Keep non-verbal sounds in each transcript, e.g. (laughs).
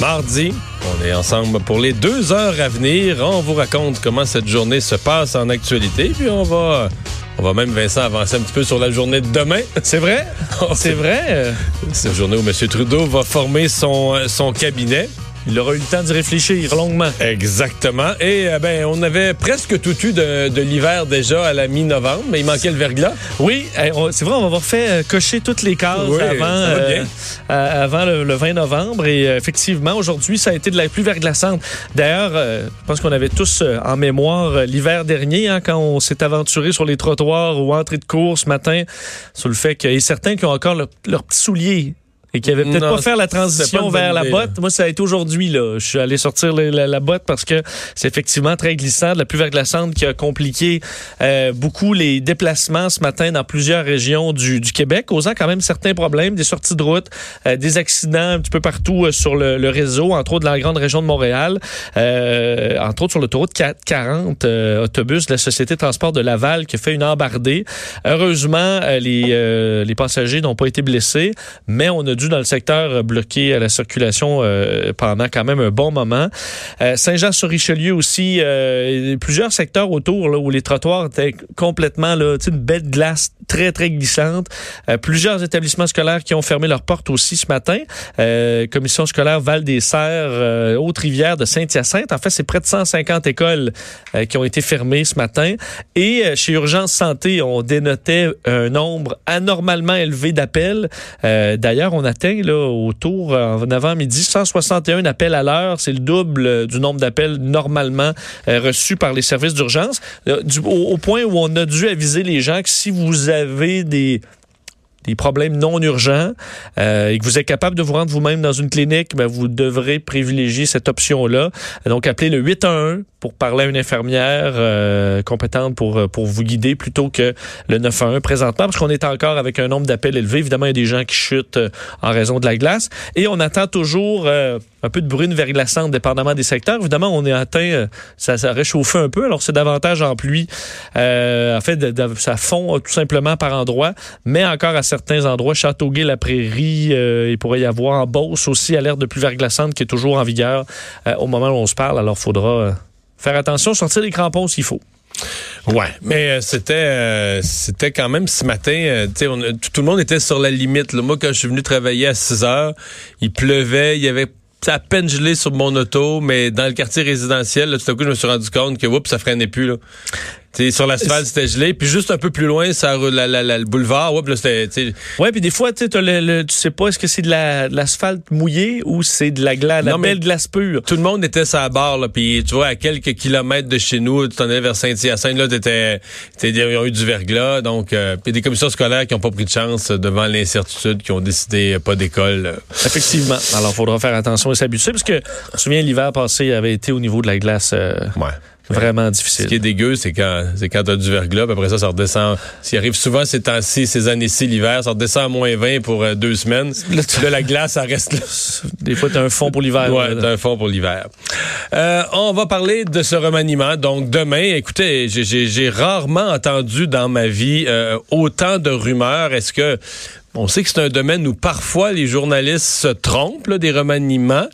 Mardi, on est ensemble pour les deux heures à venir. On vous raconte comment cette journée se passe en actualité, puis on va, on va même Vincent avancer un petit peu sur la journée de demain. (laughs) C'est vrai, c'est vrai? C'est la journée où M. Trudeau va former son, son cabinet. Il aura eu le temps d'y réfléchir longuement. Exactement. Et euh, ben, on avait presque tout eu de, de l'hiver déjà à la mi-novembre, mais il manquait le verglas. Oui, eh, c'est vrai, on va avoir fait euh, cocher toutes les cases Oui, avant, euh, avant le, le 20 novembre. Et effectivement, aujourd'hui, ça a été de la pluie verglaçante. D'ailleurs, euh, je pense qu'on avait tous en mémoire l'hiver dernier, hein, quand on s'est aventuré sur les trottoirs ou entrée de cours ce matin, sur le fait qu'il y a certains qui ont encore leur- leurs petits souliers. Et qui avaient peut-être pas faire la transition vers la idée, botte. Moi, ça a été aujourd'hui. là. Je suis allé sortir la, la- la botte parce que c'est effectivement très glissant. De la pluie verglaçante qui a compliqué euh, beaucoup les déplacements ce matin dans plusieurs régions du, du Québec, causant quand même certains problèmes, des sorties de route, euh, des accidents un petit peu partout euh, sur le, le réseau, entre autres dans la grande région de Montréal, euh, entre autres sur l'autoroute 440, euh, autobus de la Société de transport de Laval qui a fait une embardée. Heureusement, les, euh, les passagers n'ont pas été blessés, mais on a dû dans le secteur euh, bloquer euh, la circulation euh, pendant quand même un bon moment. Euh, Saint-Jean-sur-Richelieu aussi, plusieurs secteurs autour là, où les trottoirs étaient complètement là, une belle glace très très glissante. Plusieurs établissements scolaires qui ont fermé leurs portes aussi ce matin. Commission scolaire Val des Serres, Haute-Rivière de Saint-Hyacinthe. En fait, c'est près de 150 écoles qui ont été fermées ce matin. Et chez Urgence Santé, on dénotait un nombre anormalement élevé d'appels. D'ailleurs, on atteint là, autour, en avant-midi, 161 appels à l'heure. C'est le double euh, du nombre d'appels normalement euh, reçus par les services d'urgence. Euh, au, point où on a dû aviser les gens que si vous avez des des problèmes non urgents et que vous êtes capable de vous rendre vous-même dans une clinique, ben, vous devrez privilégier cette option-là. Donc, appelez le 811 pour parler à une infirmière euh, compétente pour, euh, pour vous guider plutôt que le 911 présentement, parce qu'on est encore avec un nombre d'appels élevé. Évidemment, il y a des gens qui chutent euh, en raison de la glace. Et on attend toujours euh, un peu de brune verglaçante, dépendamment des secteurs. Évidemment, on est atteint, euh, ça, ça réchauffe un peu, alors c'est davantage en pluie. Euh, en fait, ça fond tout simplement par endroits, mais encore à certains endroits, Châteauguay-la-Prairie, euh, il pourrait y avoir en Beauce aussi alerte de pluie verglaçante qui est toujours en vigueur au moment où on se parle. Alors, faudra faire attention, sortir les crampons s'il faut. Ouais, mais euh, c'était euh, c'était quand même ce matin, euh, tu sais, on tout le monde était sur la limite. là. Moi, quand je suis venu travailler à 6 heures, il pleuvait, il y avait à peine gelé sur mon auto, mais dans le quartier résidentiel, là, tout à coup, je me suis rendu compte que oups, ça freinait plus. Là. Tu sais, sur l'asphalte, c'était gelé. Puis juste un peu plus loin, ça, la, la- la- le boulevard, oups, là, c'était... Ouais, puis des fois, tu sais, t'as le, le- tu sais pas est-ce que c'est de la- de l'asphalte mouillé ou c'est de la glace, la Non, mais- belle glace pure? Tout le monde était sur la barre, là, puis tu vois, à quelques kilomètres de chez nous, tu t'en allais vers Saint-Hyacinthe, là, t'étais, ils ont eu du verglas, donc, euh, puis des commissions scolaires qui n'ont pas pris de chance devant l'incertitude, qui ont décidé pas d'école. Effectivement. Alors, il faudra faire attention et s'habituer parce que, je me souviens, l'hiver passé avait été au niveau de la glace euh, Ouais. Vraiment Ce difficile. qui est dégueu, c'est quand, c'est quand t'as du verglas, puis après ça, ça redescend. S'il arrive souvent ces temps-ci, ces années-ci, l'hiver, ça redescend à moins 20 pour euh, deux semaines. (laughs) Là, la glace, ça reste là. Des fois, t'as un fond pour l'hiver. Ouais, t'as un fond pour l'hiver. Euh, on va parler de ce remaniement. Donc demain, écoutez, j'ai rarement entendu dans ma vie euh, autant de rumeurs. Est-ce que on sait que c'est un domaine où parfois les journalistes se trompent là, des remaniements.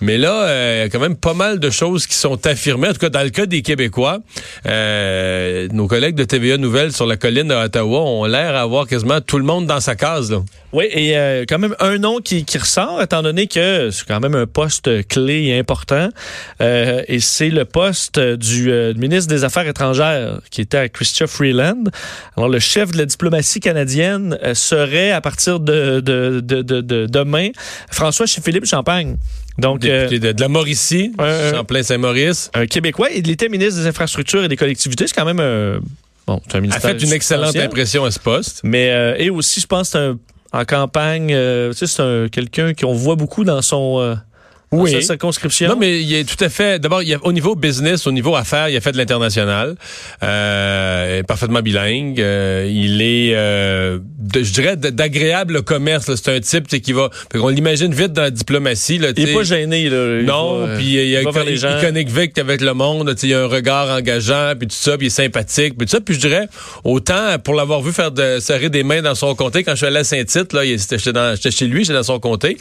Mais là, euh, il y a quand même pas mal de choses qui sont affirmées. En tout cas, dans le cas des Québécois, euh, nos collègues de TVA Nouvelles sur la colline à Ottawa ont l'air d'avoir quasiment tout le monde dans sa case. Oui, et euh, quand même un nom qui, ressort, étant donné que c'est quand même un poste clé et important, et c'est le poste du ministre des Affaires étrangères qui était à Chrystia Freeland. Alors, le chef de la diplomatie canadienne serait, à partir de, de demain, François Philippe Champagne. Donc, euh, Député de, de la Mauricie, euh, Champlain-Saint-Maurice. un Québécois, il était ministre des Infrastructures et des collectivités. C'est quand même un... Bon, un a ministère fait une excellente impression à ce poste. Mais euh, et aussi, je pense, un- en campagne, euh, tu sais, c'est un- quelqu'un qu'on voit beaucoup dans son euh, Oui. Dans sa circonscription. Non, mais il est tout à fait. D'abord, il y a- au niveau business, au niveau affaires, il a fait de l'international. Euh, parfaitement bilingue. Euh, il est, euh, de- je dirais, d'agréable commerce. là. C'est un type qui va. On l'imagine vite dans la diplomatie. Là, il est pas gêné. Là. Il Non, puis il, il, il- connecte vite avec le monde, tu sais, il a un regard engageant, puis tout ça, puis il est sympathique, puis tout ça. Puis je dirais, autant pour l'avoir vu faire de serrer des mains dans son comté, quand je suis allé à Saint-Tite, là, j'étais chez lui, j'étais dans son comté.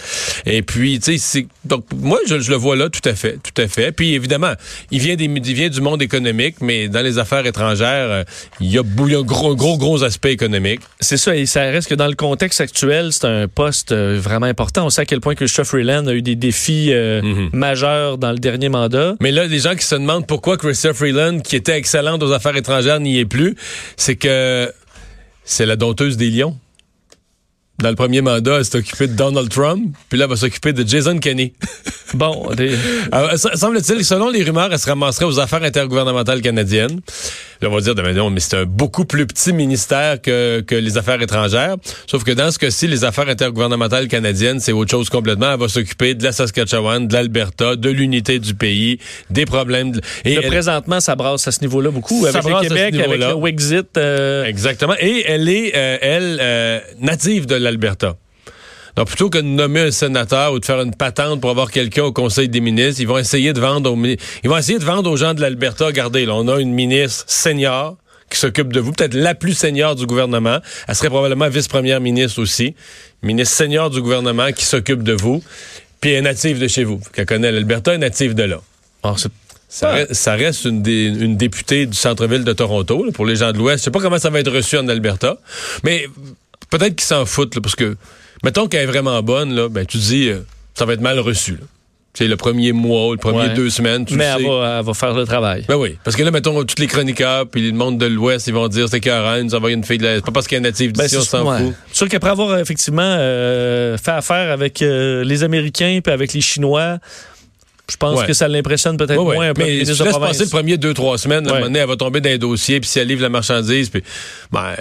Et puis, tu sais, donc moi, je, je le vois là, tout à fait, tout à fait. Puis évidemment, il vient, des, il vient du monde économique, mais dans les affaires étrangères, euh, il y a, il y a un gros, gros, gros aspect économique. C'est ça, et ça reste que dans le contexte actuel, c'est un poste euh, vraiment important. On sait à quel point que Christophe Freeland a eu des défis euh, Mhm. majeurs dans le dernier mandat. Mais là, les gens qui se demandent pourquoi Christopher Freeland, qui était excellente aux affaires étrangères, n'y est plus, c'est que c'est la dompteuse des lions. Dans le premier mandat, elle s'est occupée de Donald Trump, puis là, elle va s'occuper de Jason Kenney. (laughs) Bon, des- Alors, ça- semble-t-il, selon les rumeurs, elle se ramasserait aux affaires intergouvernementales canadiennes. Là, on va dire, ben non, mais c'est un beaucoup plus petit ministère que, que les affaires étrangères. Sauf que dans ce cas-ci, les affaires intergouvernementales canadiennes, c'est autre chose complètement. Elle va s'occuper de la Saskatchewan, de l'Alberta, de l'unité du pays, des problèmes. de- Et elle- présentement, ça brasse à ce niveau-là beaucoup. Ça avec brasse le Québec, avec le Wexit. euh, Exactement. Et elle est, euh, elle, euh, native de l'Alberta. Donc, plutôt que de nommer un sénateur ou de faire une patente pour avoir quelqu'un au Conseil des ministres, ils vont essayer de vendre aux, ils vont essayer de vendre aux gens de l'Alberta. Regardez, là, on a une ministre senior qui s'occupe de vous, peut-être la plus senior du gouvernement. Elle serait probablement vice-première ministre aussi. Ministre senior du gouvernement qui s'occupe de vous. Puis elle est native de chez vous. Qu'elle connaît l'Alberta, est native de là. Ça, Ah. reste, ça reste une, députée du centre-ville de Toronto, là, pour les gens de l'Ouest. Je sais pas comment ça va être reçu en Alberta, mais peut-être qu'ils s'en foutent, là, parce que, mettons qu'elle est vraiment bonne, là, ben, tu dis, euh, ça va être mal reçu. là. C'est le premier mois, le premier Ouais. deux semaines, tu mais le elle sais. va, elle va faire le travail. Ben oui, parce que là, mettons, tous les chroniqueurs, puis le monde de l'Ouest, ils vont dire, c'est qu'Aaron, nous envoie une fille de la... C'est pas parce qu'elle est native Ben, d'ici, on c'est s'en ouais. fout. C'est sûr qu'après avoir euh, effectivement euh, fait affaire avec euh, les Américains puis avec les Chinois, je pense Ouais. que ça l'impressionne peut-être Ouais, ouais. moins un peu Mais si tu laisses passer le premier deux, trois semaines, à un moment donné, elle va tomber dans un dossier, puis si elle livre la marchandise, puis ben,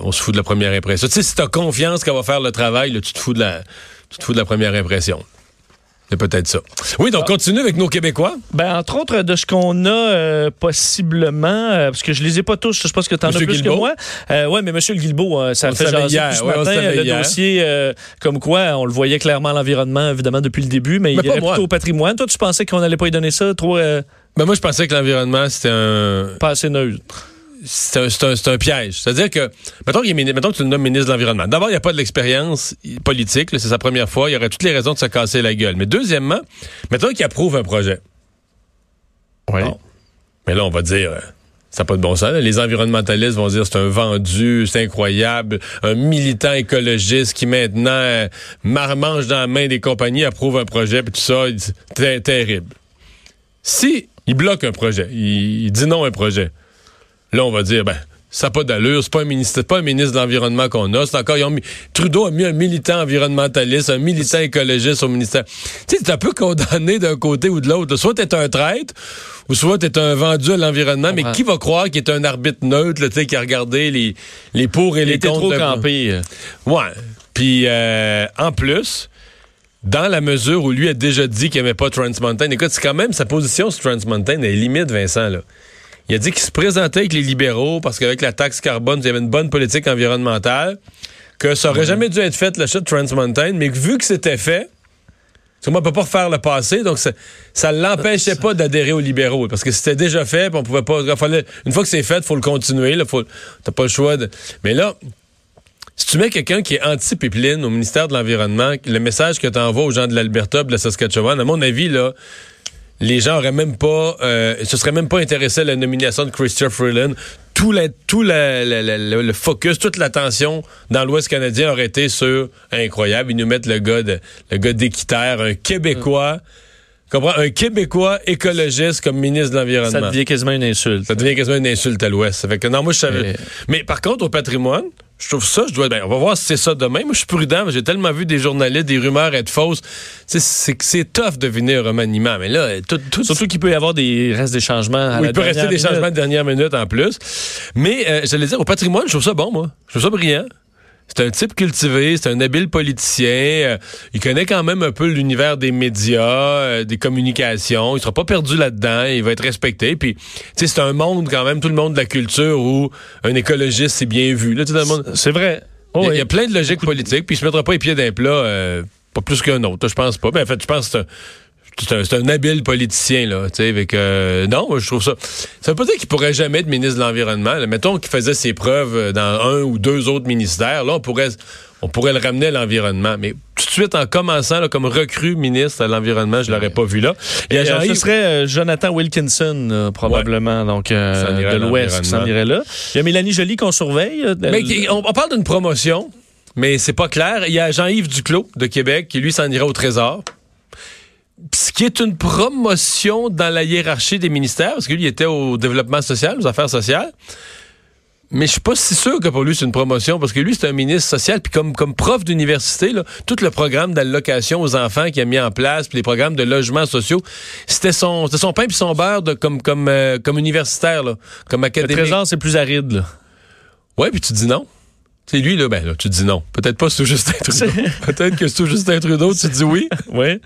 on se fout de la première impression. Tu sais, si t'as confiance qu'elle va faire le travail, là, tu te fous de la, tu te fous de la première impression. C'est peut-être ça. Oui, donc continue avec nos Québécois. Ben, entre autres, de ce qu'on a euh, possiblement, euh, parce que je les ai pas tous, je pense que tu en as Monsieur plus Guilbeault? que moi. Euh, ouais, mais Monsieur Guilbeault, ça On le fait jaser hier, ce ouais, matin. le hier. dossier, comme quoi, on le voyait clairement à l'environnement, évidemment, depuis le début, mais, Mais il moi. plutôt au patrimoine. Toi, tu pensais qu'on allait pas y donner ça, trop Ben, moi, je pensais que l'environnement, c'était un, pas assez neutre. C'est un, piège. C'est-à-dire que, mettons, mini- mettons que tu le nommes ministre de l'Environnement. D'abord, il n'y a pas de l'expérience politique. C'est sa première fois. Il y aurait toutes les raisons de se casser la gueule. Mais deuxièmement, mettons qu'il approuve un projet. Oui. Bon. Mais là, on va dire, euh, ça n'a pas de bon sens. là. Les environnementalistes vont dire c'est un vendu, c'est incroyable. Un militant écologiste qui maintenant euh, mar- mange dans la main des compagnies, approuve un projet, puis tout ça, il dit, c'est terrible. Si il bloque un projet, il, il dit non à un projet, là, on va dire, ben, ça n'a pas d'allure, c'est pas un ministre, c'est pas un ministre de l'Environnement qu'on a, c'est encore, ils ont mis- Trudeau a mis un militant environnementaliste, un militant écologiste au ministère. Tu sais, c'est un peu condamné d'un côté ou de l'autre. Soit t'es un traître, ou soit t'es un vendu à l'environnement, mais qui va croire qu'il est un arbitre neutre, tu sais, qui a regardé les, les pour et Il les était contre. trop de- campé. euh. Ouais. Puis, euh, en plus, dans la mesure où lui a déjà dit qu'il n'aimait pas Trans Mountain, écoute, c'est quand même sa position sur Trans Mountain est limite, Vincent, là. Il a dit qu'il se présentait avec les libéraux parce qu'avec la taxe carbone, il y avait une bonne politique environnementale, que ça aurait jamais dû être fait, l'achat de Trans Mountain, mais que vu que c'était fait, parce que moi, on peut pas refaire le passé, donc ça, ça l'empêchait pas d'adhérer aux libéraux, parce que c'était déjà fait, puis on pouvait pas. il fallait- une fois que c'est fait, faut le continuer. Là, faut, t'as pas le choix de. Mais là, si tu mets quelqu'un qui est anti-pipeline au ministère de l'Environnement, le message que tu envoies aux gens de l'Alberta, de la Saskatchewan, à mon avis, là, les gens auraient même pas, euh, se seraient même pas intéressés à la nomination de Christopher Freeland. Tout, la, tout la- la- le, le focus, toute l'attention dans l'Ouest canadien aurait été sur incroyable. Ils nous mettent le gars de, le gars d'Équiterre, un Québécois, comprends, un Québécois écologiste comme ministre de l'Environnement. Ça devient quasiment une insulte. Ça devient quasiment une insulte à l'Ouest. Fait que non, moi je savais. Mais par contre, au patrimoine, je trouve ça, je dois. Ben, on va voir si c'est ça demain. Moi, je suis prudent. J'ai tellement vu des journalistes, des rumeurs être fausses. C'est c'est tough de venir un remaniement. Mais là, tout, tout Surtout qu'il peut y avoir des restes des changements. à oui, la il peut rester des changements de dernière minute en plus. Mais euh, j'allais dire, au patrimoine, je trouve ça bon, moi. Je trouve ça brillant. C'est un type cultivé, c'est un habile politicien. euh, il connaît quand même un peu l'univers des médias, euh, des communications. Il sera pas perdu là-dedans. Il va être respecté. Puis, tu sais, c'est un monde quand même, tout le monde de la culture où un écologiste c'est bien vu. Là, dans le monde- C'est vrai. il, y a, il y a plein de logiques politiques. Puis, il se mettra pas les pieds d'un plat, euh, pas plus qu'un autre. Je pense pas. Ben, en fait, je pense que c'est un- habile politicien, là, tu sais, avec, euh, non, moi, je trouve ça, ça veut pas dire qu'il pourrait jamais être ministre de l'Environnement. Mettons qu'il faisait ses preuves euh, dans un ou deux autres ministères, là, on pourrait, on pourrait le ramener à l'environnement. Mais tout de suite, en commençant, là, comme recrue ministre à l'environnement, je l'aurais pas vu là. Il y a Et, euh, ce serait euh, Jonathan Wilkinson, euh, probablement, donc irait de l'Ouest qui s'en irait là. Il y a Mélanie Joly qu'on surveille. Mais on, on parle d'une promotion, mais c'est pas clair. Il y a Jean-Yves Duclos de Québec qui, lui, s'en ira au Trésor. Ce qui est une promotion dans la hiérarchie des ministères, parce que lui, il était au développement social, aux affaires sociales. Mais je suis pas si sûr que pour lui, c'est une promotion, parce que lui, c'est un ministre social, puis comme, comme prof d'université, là, tout le programme d'allocation aux enfants qu'il a mis en place, puis les programmes de logements sociaux, c'était son, c'était son pain puis son beurre de, comme, comme, euh, comme universitaire, là, comme le académique. Trésor, c'est plus aride. Là. Ouais, puis tu dis non. C'est lui, là, ben là, tu dis non. Peut-être pas sous Justin (laughs) Trudeau. Peut-être que sous Justin Trudeau, tu dis oui. (laughs) Oui.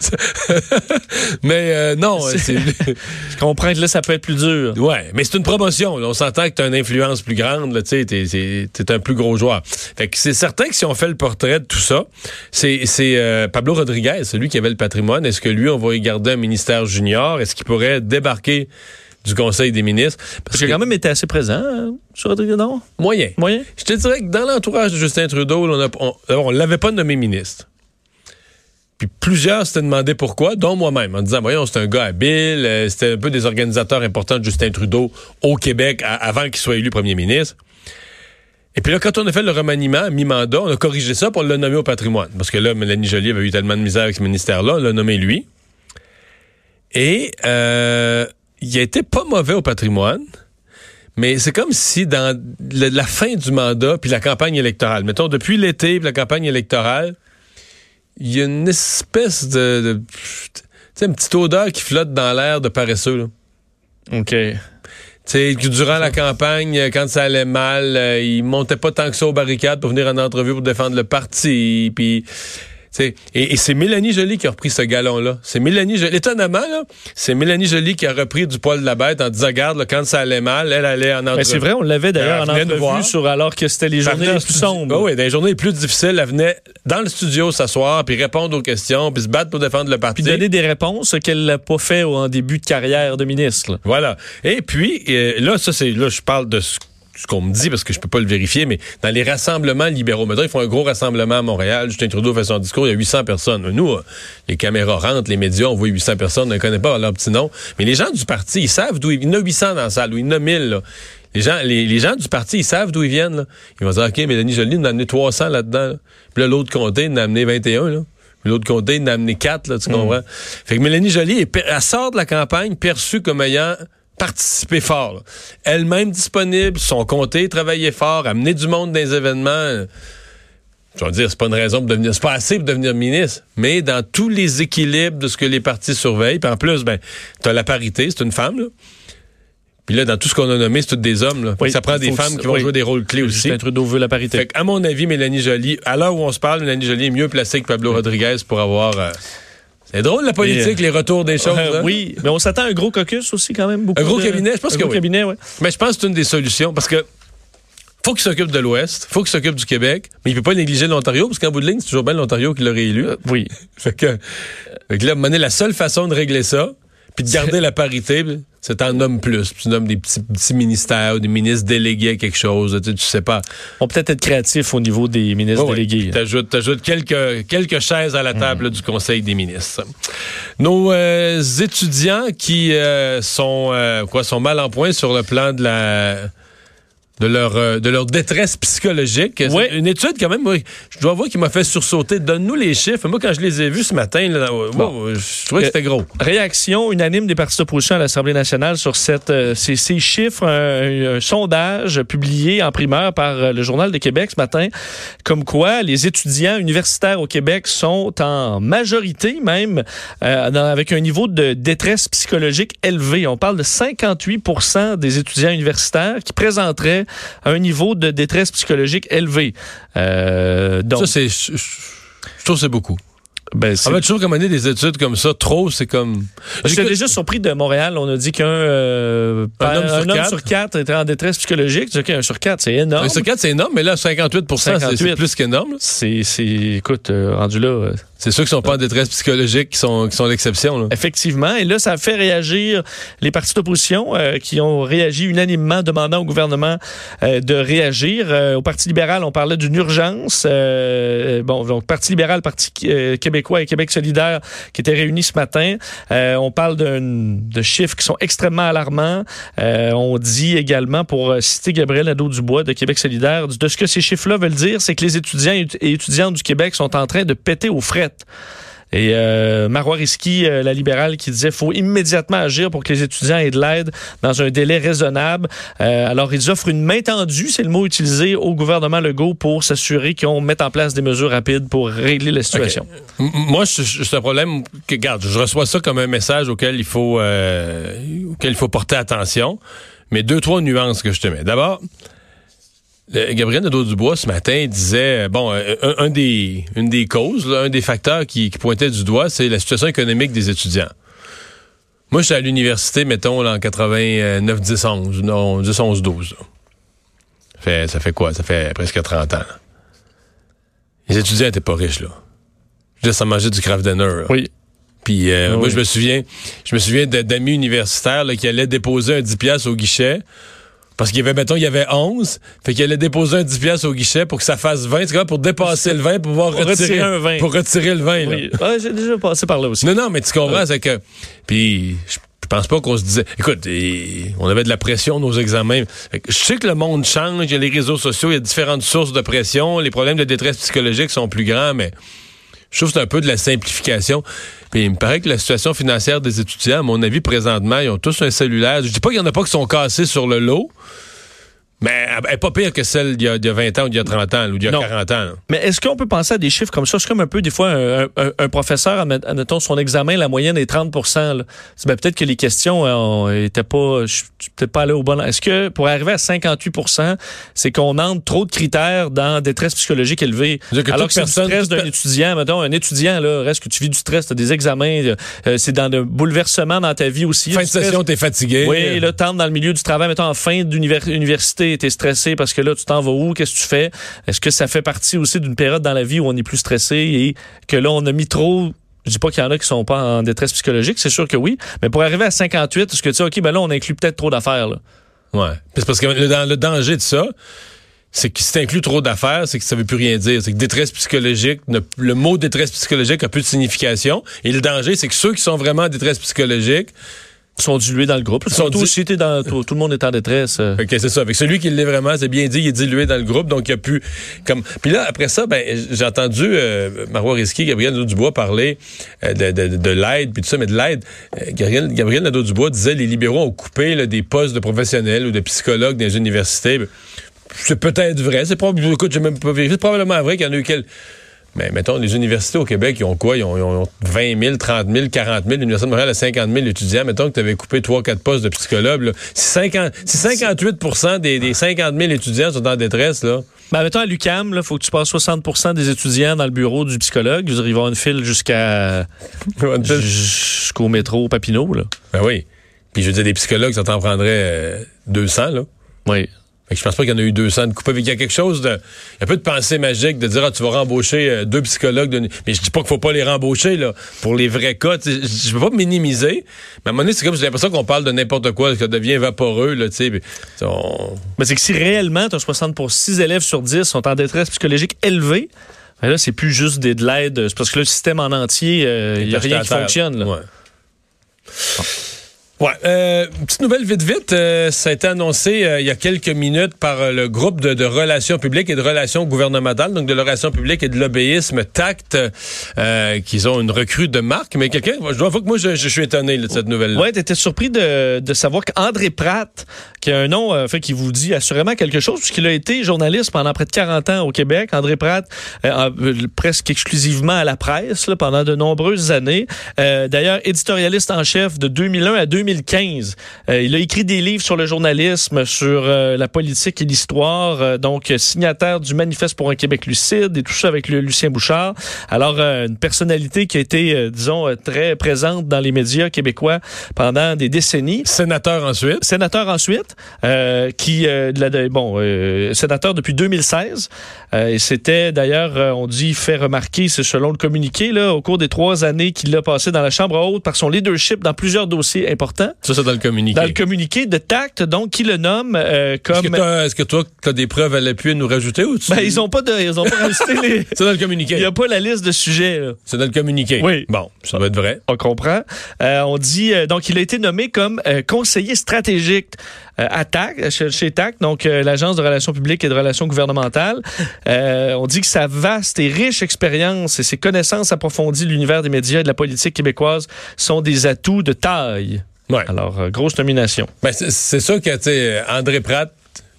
(laughs) Mais euh, non, C'est- c'est. Je comprends que là, ça peut être plus dur. Ouais, mais c'est une promotion. là. On s'entend que tu as une influence plus grande, tu sais, t'es, c'est- t'es un plus gros joueur. Fait que c'est certain que si on fait le portrait de tout ça, c'est, c'est euh, Pablo Rodriguez, celui qui avait le patrimoine. Est-ce que lui, on va y garder un ministère junior? Est-ce qu'il pourrait débarquer du Conseil des ministres? Parce a quand même été assez présent hein, sur Rodrigue, non? moyen. Moyen? Je te dirais que dans l'entourage de Justin Trudeau, là, on on l'avait pas nommé ministre. Puis plusieurs s'étaient demandé pourquoi, dont moi-même, en disant, voyons, c'est un gars habile, euh, c'était un peu des organisateurs importants de Justin Trudeau au Québec à- avant qu'il soit élu premier ministre. Et puis là, quand on a fait le remaniement mi-mandat, on a corrigé ça pour le nommer au patrimoine. Parce que là, Mélanie Joly avait eu tellement de misère avec ce ministère-là, on l'a nommé lui. Et euh, il été pas mauvais au patrimoine. Mais c'est comme si dans le- la fin du mandat puis la campagne électorale, mettons depuis l'été puis la campagne électorale, il y a une espèce de, de- tu sais, une petite odeur qui flotte dans l'air de paresseux. Là. OK. Tu sais, durant la campagne, quand ça allait mal, euh, il montait pas tant que ça aux barricades pour venir en entrevue pour défendre le parti. Puis, et, et c'est Mélanie Joly qui a repris ce galon-là. C'est Mélanie Joly. Étonnamment, là, c'est Mélanie Joly qui a repris du poil de la bête en disant, regarde, là, quand ça allait mal, elle allait en entrevue. Ben, c'est vrai, on l'avait d'ailleurs en entrevue sur alors que c'était les journées les plus sombres. Ah oui, dans les journées les plus difficiles, elle venait dans le studio s'asseoir, puis répondre aux questions, puis se battre pour défendre le parti. Puis donner des réponses qu'elle n'a pas fait en début de carrière de ministre. là. Voilà. Et puis, euh, là, ça, c'est, là, je parle de ce, ce qu'on me dit parce que je peux pas le vérifier, mais dans les rassemblements libéraux, maintenant, ils font un gros rassemblement à Montréal. Justin Trudeau fait son discours, il y a 800 personnes. Nous, euh, les caméras rentrent, les médias, on voit 800 personnes, on ne connaît pas leur petit nom. Mais les gens du parti, ils savent d'où ils Il y en a 800 dans la salle, ou il y en a 1000, là. Les gens, les, les gens du parti, ils savent d'où ils viennent, là. Ils vont dire, OK, Mélanie Joly nous a amené 300 là-dedans. là. Puis là, l'autre comté, en a amené 21, là. Puis l'autre comté, il en a amené 4, là, tu comprends? Fait que Mélanie per- elle sort de la campagne perçue comme ayant participé fort. là. Elle-même disponible, son comté travaillait fort, amener du monde dans les événements. Je vais dire, c'est pas une raison pour devenir, c'est pas assez pour devenir ministre, mais dans tous les équilibres de ce que les partis surveillent, puis en plus, ben, t'as la parité, c'est une femme, là. Puis là, dans tout ce qu'on a nommé, c'est tous des hommes, là. Oui, ça prend des femmes qui vont oui. jouer des rôles clés aussi. Justin Trudeau veut la parité. Fait à mon avis, Mélanie Joly, à l'heure où on se parle, Mélanie Joly est mieux placée que Pablo Rodriguez pour avoir. euh, C'est drôle la politique, les retours des choses. Euh, hein? oui, mais on s'attend à un gros caucus aussi quand même. Beaucoup Un gros de- cabinet, je pense un que gros oui. cabinet, ouais. Mais je pense que c'est une des solutions parce que faut qu'il s'occupe de l'Ouest, faut qu'il s'occupe du Québec, mais il peut pas négliger l'Ontario parce qu'en bout de ligne, c'est toujours bien l'Ontario qui l'a réélu. Oui. Fait que, fait que là, à un moment donné, la seule façon de régler ça, puis de garder la parité, c'est en nommes plus. Puis tu nommes des petits, petits ministères ou des ministres délégués à quelque chose. Tu sais, tu sais pas. On peut peut-être être créatif au niveau des ministres délégués. T'ajoutes, t'ajoutes quelques, quelques chaises à la table du Conseil des ministres. Nos euh, étudiants qui euh, sont euh, quoi sont mal en point sur le plan de la de leur euh, de leur détresse psychologique. Ouais. Une étude quand même, moi, je dois avouer qui m'a fait sursauter. Donne-nous les chiffres. Moi, quand je les ai vus ce matin, là, euh, Bon. je trouvais que c'était gros. Réaction unanime des partis d'opposition à l'Assemblée nationale sur cette, euh, ces, ces chiffres, un, un sondage publié en primeur par euh, le Journal de Québec ce matin, comme quoi les étudiants universitaires au Québec sont en majorité même euh, dans- avec un niveau de détresse psychologique élevé. On parle de 58% des étudiants universitaires qui présenteraient serait un niveau de détresse psychologique élevé. Euh, donc, Ça, c'est. Je, trouve que c'est beaucoup. ben, va toujours commander des études comme ça. Trop, c'est comme. J'étais déjà surpris de Montréal. On a dit qu'un euh, Un homme sur homme quatre. sur quatre était en détresse psychologique. Tu dis, OK, un sur quatre, c'est énorme. Un sur quatre, c'est énorme, mais là, 58 c'est- 58. c'est plus qu'énorme. C'est, écoute, euh, rendu là, C'est ceux qui sont pas en détresse psychologique qui sont, qui sont l'exception. effectivement. Et là, ça a fait réagir les partis d'opposition euh, qui ont réagi unanimement, demandant au gouvernement euh, de réagir. Euh, au Parti libéral, on parlait d'une urgence. Euh, bon, donc Parti libéral, Parti euh, québécois et Québec solidaire qui étaient réunis ce matin. Euh, on parle de chiffres qui sont extrêmement alarmants. Euh, on dit également, pour euh, citer Gabriel Nadeau-Dubois de Québec solidaire, de ce que ces chiffres-là veulent dire, c'est que les étudiants et étudiantes du Québec sont en train de péter aux frettes. Et euh, Marois Risky, euh, la libérale, qui disait faut immédiatement agir pour que les étudiants aient de l'aide dans un délai raisonnable. Euh, alors, ils offrent une main tendue, c'est le mot utilisé, au gouvernement Legault pour s'assurer qu'on mette en place des mesures rapides pour régler la situation. Moi, c'est un problème que, regarde, je reçois ça comme un message auquel il faut, euh, auquel il faut porter attention. Mais deux, trois nuances que je te mets. D'abord, Gabriel Nadeau-Dubois, ce matin, disait, euh, bon, euh, un, un des, une des causes, là, un des facteurs qui, qui pointait du doigt, c'est la situation économique des étudiants. Moi, je suis à l'université, mettons, là, en 89, 10, 11, non, 10, 11, 12. là. Fait, ça fait quoi? Ça fait presque 30 ans. là. Les étudiants étaient pas riches, là. Je ça mangeait du craft dinner. là. Oui. Puis euh, moi, je me souviens, je me souviens d'amis universitaires là, qui allaient déposer un 10 piastres au guichet. Parce qu'il y avait, mettons, il y avait 11. Fait qu'il allait déposer un 10 piastres au guichet pour que ça fasse 20. C'est quoi, pour dépasser le 20, pour pouvoir Pour retirer, retirer un 20. Pour retirer le 20, là. Oui. Ouais, J'ai déjà passé par là aussi. Non, non, mais tu comprends, c'est que. Puis, je je pense pas qu'on se disait. Écoute, et- on avait de la pression nos examens. Je sais que le monde change, il y a les réseaux sociaux, il y a différentes sources de pression, les problèmes de détresse psychologique sont plus grands, mais je trouve que c'est un peu de la simplification. Puis il me paraît que la situation financière des étudiants, à mon avis, présentement, ils ont tous un cellulaire. Je dis pas qu'il y en a pas qui sont cassés sur le lot, mais elle est pas pire que celle d'il y, a- d'il y a 20 ans ou d'il y a 30 ans ou d'il y a Non. 40 ans. là. Mais est-ce qu'on peut penser à des chiffres comme ça? C'est comme un peu, des fois, un, un- un professeur, admet- admettons, son examen, la moyenne est 30 là. C'est, ben, peut-être que les questions euh, étaient pas, peut-être pas allé au bon. Est-ce que pour arriver à 58% c'est qu'on entre trop de critères dans détresse psychologique élevée? Que Alors que c'est personne- stress d'un étudiant, mettons, un étudiant, là, reste que tu vis du stress, t'as des examens, euh, c'est dans le bouleversement dans ta vie aussi. Fin de session, t'es fatigué. Oui, là, t'entres dans le milieu du travail, mettons, en fin d'université, stressé parce que là, tu t'en vas où? Qu'est-ce que tu fais? Est-ce que ça fait partie aussi d'une période dans la vie où on est plus stressé et que là, on a mis trop... Je dis pas qu'il y en a qui sont pas en détresse psychologique, c'est sûr que oui. Mais pour arriver à 58, est-ce que tu dis, OK, ben là, on inclut peut-être trop d'affaires, là? Ouais. Parce que le, danger de ça, c'est que si t'inclus trop d'affaires, c'est que ça veut plus rien dire. C'est que détresse psychologique, le mot détresse psychologique a plus de signification. Et le danger, c'est que ceux qui sont vraiment en détresse psychologique, sont dilués dans le groupe. sont Surtout di- si t'es dans, tout, tout le monde est en détresse. euh. Ok, c'est ça. Avec celui qui l'est vraiment, c'est bien dit, il est dilué dans le groupe, donc il a plus comme. Puis là, après ça, ben, j'ai entendu euh, Marois Risky, Gabriel Nadeau-Dubois parler euh, de, de, de l'aide, puis tout ça, mais de l'aide. euh, Gabriel, Gabriel Nadeau-Dubois disait les libéraux ont coupé là, des postes de professionnels ou de psychologues dans les universités. C'est peut-être vrai. C'est probablement, écoute, j'ai même pas vérifié. C'est probablement vrai qu'il y en a eu quelques. Mais mettons, les universités au Québec, ils ont quoi? Ils ont, ils ont 20 000, 30 000, 40 000. L'Université de Montréal a 50 000 étudiants. Mettons que tu avais coupé 3-4 postes de psychologue. là. Si, 50 si 58 des, des 50 000 étudiants sont en détresse, là, Ben, mettons, à l'UCAM, il faut que tu passes 60% des étudiants dans le bureau du psychologue. Ils vont une file jusqu'à (laughs) jusqu'au métro Papineau, là. ben oui. Puis je veux dire, des psychologues, ça t'en prendrait euh, 200, là. Oui. Fait que je pense pas qu'il y en a eu 200 de coupés. Il y a quelque chose de... Il y a peu de pensée magique de dire, ah, tu vas rembaucher euh, deux psychologues. de- Mais je dis pas qu'il faut pas les rembaucher, là, pour les vrais cas. Je veux pas minimiser. Mais à un moment donné, c'est comme, j'ai l'impression qu'on parle de n'importe quoi, que ça devient vaporeux, là, tu sais. On- Mais c'est que si réellement, tu as 60 pour 6 élèves sur 10 sont en détresse psychologique élevée, ben là, c'est plus juste des, de l'aide. C'est parce que là, le système en entier, euh, il n'y a rien qui terre. fonctionne. Là. Ouais. Ouais. Euh, petite nouvelle vite vite, euh, ça a été annoncé euh, il y a quelques minutes par euh, le groupe de, de relations publiques et de relations gouvernementales, donc de la relation publique et de lobbyisme TACT, euh, qu'ils ont une recrue de marque. Mais quelqu'un, je dois avouer que moi, je, je suis étonné là, de cette nouvelle-là. Ouais, t'étais surpris de, de savoir qu'André Pratt, qui a un nom euh, fait, qui vous dit assurément quelque chose, puisqu'il a été journaliste pendant près de 40 ans au Québec. André Pratt, euh, euh, presque exclusivement à la presse là, pendant de nombreuses années. Euh, D'ailleurs, éditorialiste en chef de 2001 à 2000 2015. Euh, il a écrit des livres sur le journalisme, sur euh, la politique et l'histoire. Euh, donc, signataire du Manifeste pour un Québec lucide et tout ça avec le Lucien Bouchard. Alors, une personnalité qui a été, disons, très présente dans les médias québécois pendant des décennies. Sénateur ensuite. Sénateur ensuite, qui, bon, sénateur depuis 2016. et c'était d'ailleurs, on dit, fait remarquer, c'est selon le communiqué, là, au cours des trois années qu'il a passé dans la Chambre haute par son leadership dans plusieurs dossiers importants. Ça, c'est dans le communiqué. Dans le communiqué de tact, donc, qui le nomme euh, comme... Est-ce que, toi, tu as des preuves à l'appui à nous rajouter ou tu... Ben, ils ont pas de, ils ont pas rajouté les... (laughs) C'est dans le communiqué. Il n'y a pas la liste de sujets. C'est dans le communiqué. Oui. Bon, ça va être vrai. On comprend. Euh, on dit, euh, donc, il a été nommé comme conseiller stratégique à TAC, chez, TAC, donc l'Agence de relations publiques et de relations gouvernementales. on dit que sa vaste et riche expérience et ses connaissances approfondies de l'univers des médias et de la politique québécoise sont des atouts de taille. Ouais. Alors, euh, grosse nomination. Ben, c'est sûr que, tu André Pratt,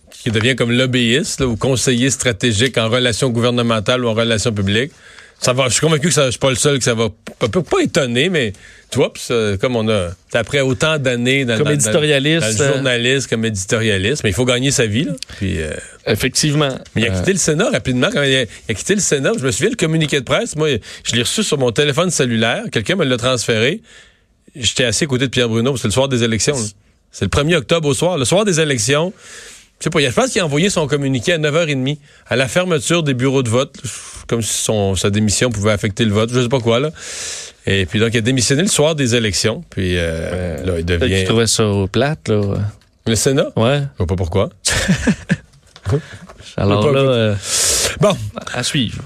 qui devient comme lobbyiste ou conseiller stratégique en relations gouvernementales ou en relations publiques, ça va, je suis convaincu que ça, je suis pas le seul que ça va pas, pas étonner, mais tu vois, comme on a après autant d'années dans, comme éditorialiste, le journaliste comme éditorialiste, mais il faut gagner sa vie là. Puis euh, effectivement, mais il a quitté le Sénat rapidement quand il a, il a, quitté le Sénat. Je me souviens le communiqué de presse, moi je l'ai reçu sur mon téléphone cellulaire, quelqu'un me l'a transféré j'étais assis à côté de Pierre Bruno, c'est le soir des élections. C'est le 1er octobre au soir, le soir des élections. Je sais pas, je pense qu'il a envoyé son communiqué à 9h30 à la fermeture des bureaux de vote, comme si son, sa démission pouvait affecter le vote, je sais pas quoi là. Et puis donc il a démissionné le soir des élections, puis euh, là il devient. Tu trouvais ça plate là. Le Sénat? Ouais. Je sais pas pourquoi. (laughs) Alors là, euh, bon, à suivre.